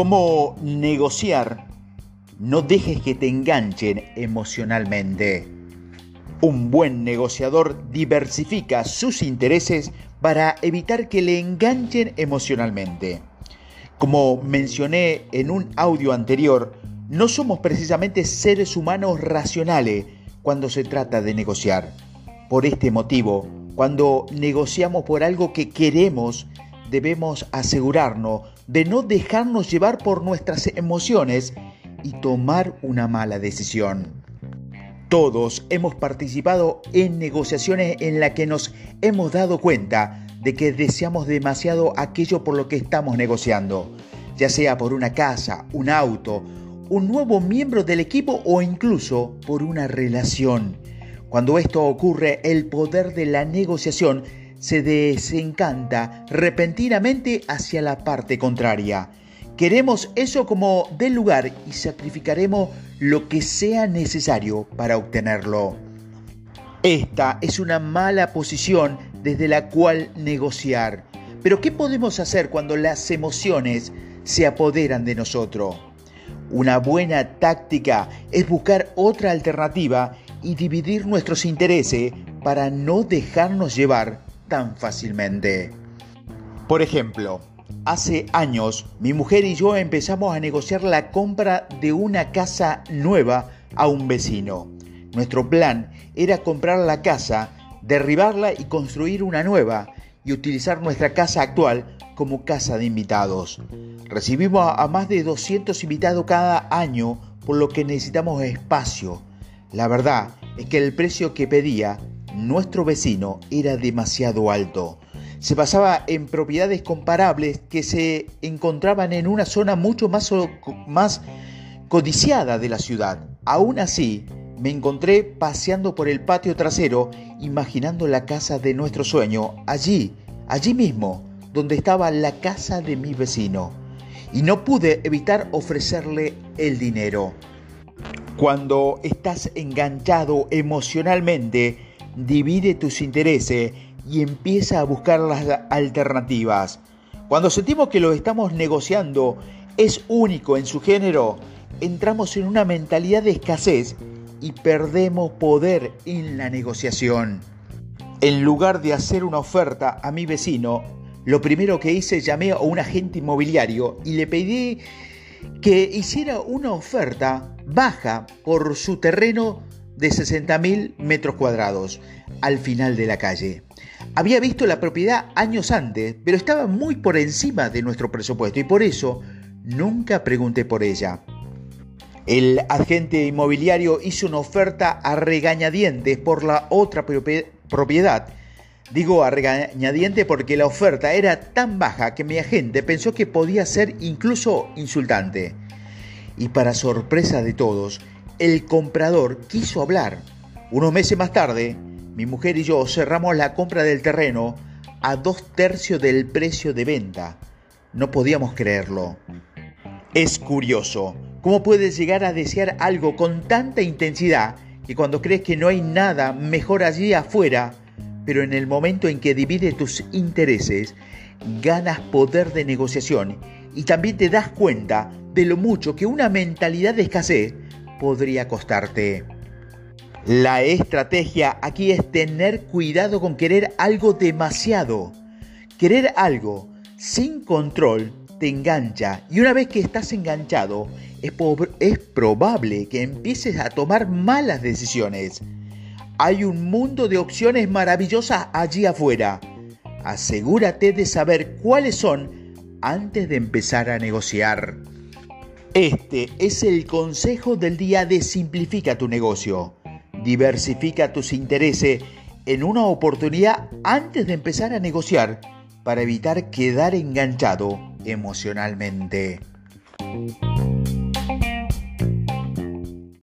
¿Cómo negociar? No dejes que te enganchen emocionalmente. Un buen negociador diversifica sus intereses para evitar que le enganchen emocionalmente. Como mencioné en un audio anterior, no somos precisamente seres humanos racionales cuando se trata de negociar. Por este motivo, cuando negociamos por algo que queremos, debemos asegurarnos de no dejarnos llevar por nuestras emociones y tomar una mala decisión. Todos hemos participado en negociaciones en las que nos hemos dado cuenta de que deseamos demasiado aquello por lo que estamos negociando, ya sea por una casa, un auto, un nuevo miembro del equipo o incluso por una relación. Cuando esto ocurre, el poder de la negociación se desencanta repentinamente hacia la parte contraria. Queremos eso como del lugar y sacrificaremos lo que sea necesario para obtenerlo. Esta es una mala posición desde la cual negociar. Pero ¿qué podemos hacer cuando las emociones se apoderan de nosotros? Una buena táctica es buscar otra alternativa y dividir nuestros intereses para no dejarnos llevar tan fácilmente. Por ejemplo, hace años mi mujer y yo empezamos a negociar la compra de una casa nueva a un vecino. Nuestro plan era comprar la casa, derribarla y construir una nueva y utilizar nuestra casa actual como casa de invitados. Recibimos a más de 200 invitados cada año por lo que necesitamos espacio. La verdad es que el precio que pedía nuestro vecino era demasiado alto. Se basaba en propiedades comparables que se encontraban en una zona mucho más, codiciada de la ciudad. Aún así, me encontré paseando por el patio trasero, imaginando la casa de nuestro sueño, allí, allí mismo, donde estaba la casa de mi vecino. Y no pude evitar ofrecerle el dinero. Cuando estás enganchado emocionalmente, divide tus intereses y empieza a buscar las alternativas. Cuando sentimos que lo estamos negociando es único en su género, entramos en una mentalidad de escasez y perdemos poder en la negociación. En lugar de hacer una oferta a mi vecino, lo primero que hice llamé a un agente inmobiliario y le pedí que hiciera una oferta baja por su terreno de 60.000 metros cuadrados al final de la calle. Había visto la propiedad años antes, pero estaba muy por encima de nuestro presupuesto y por eso nunca pregunté por ella. El agente inmobiliario hizo una oferta a regañadientes por la otra propiedad. Digo a regañadientes porque la oferta era tan baja que mi agente pensó que podía ser incluso insultante. Y para sorpresa de todos, el comprador quiso hablar. Unos meses más tarde, mi mujer y yo cerramos la compra del terreno a dos tercios del precio de venta. No podíamos creerlo. Es curioso cómo puedes llegar a desear algo con tanta intensidad que cuando crees que no hay nada mejor allí afuera, pero en el momento en que divides tus intereses, ganas poder de negociación y también te das cuenta de lo mucho que una mentalidad de escasez podría costarte. La estrategia aquí es tener cuidado con querer algo demasiado. Querer algo sin control te engancha y una vez que estás enganchado es, es, probable que empieces a tomar malas decisiones. Hay un mundo de opciones maravillosas allí afuera. Asegúrate de saber cuáles son antes de empezar a negociar. Este es el consejo del día de Simplifica tu negocio. Diversifica tus intereses en una oportunidad antes de empezar a negociar para evitar quedar enganchado emocionalmente.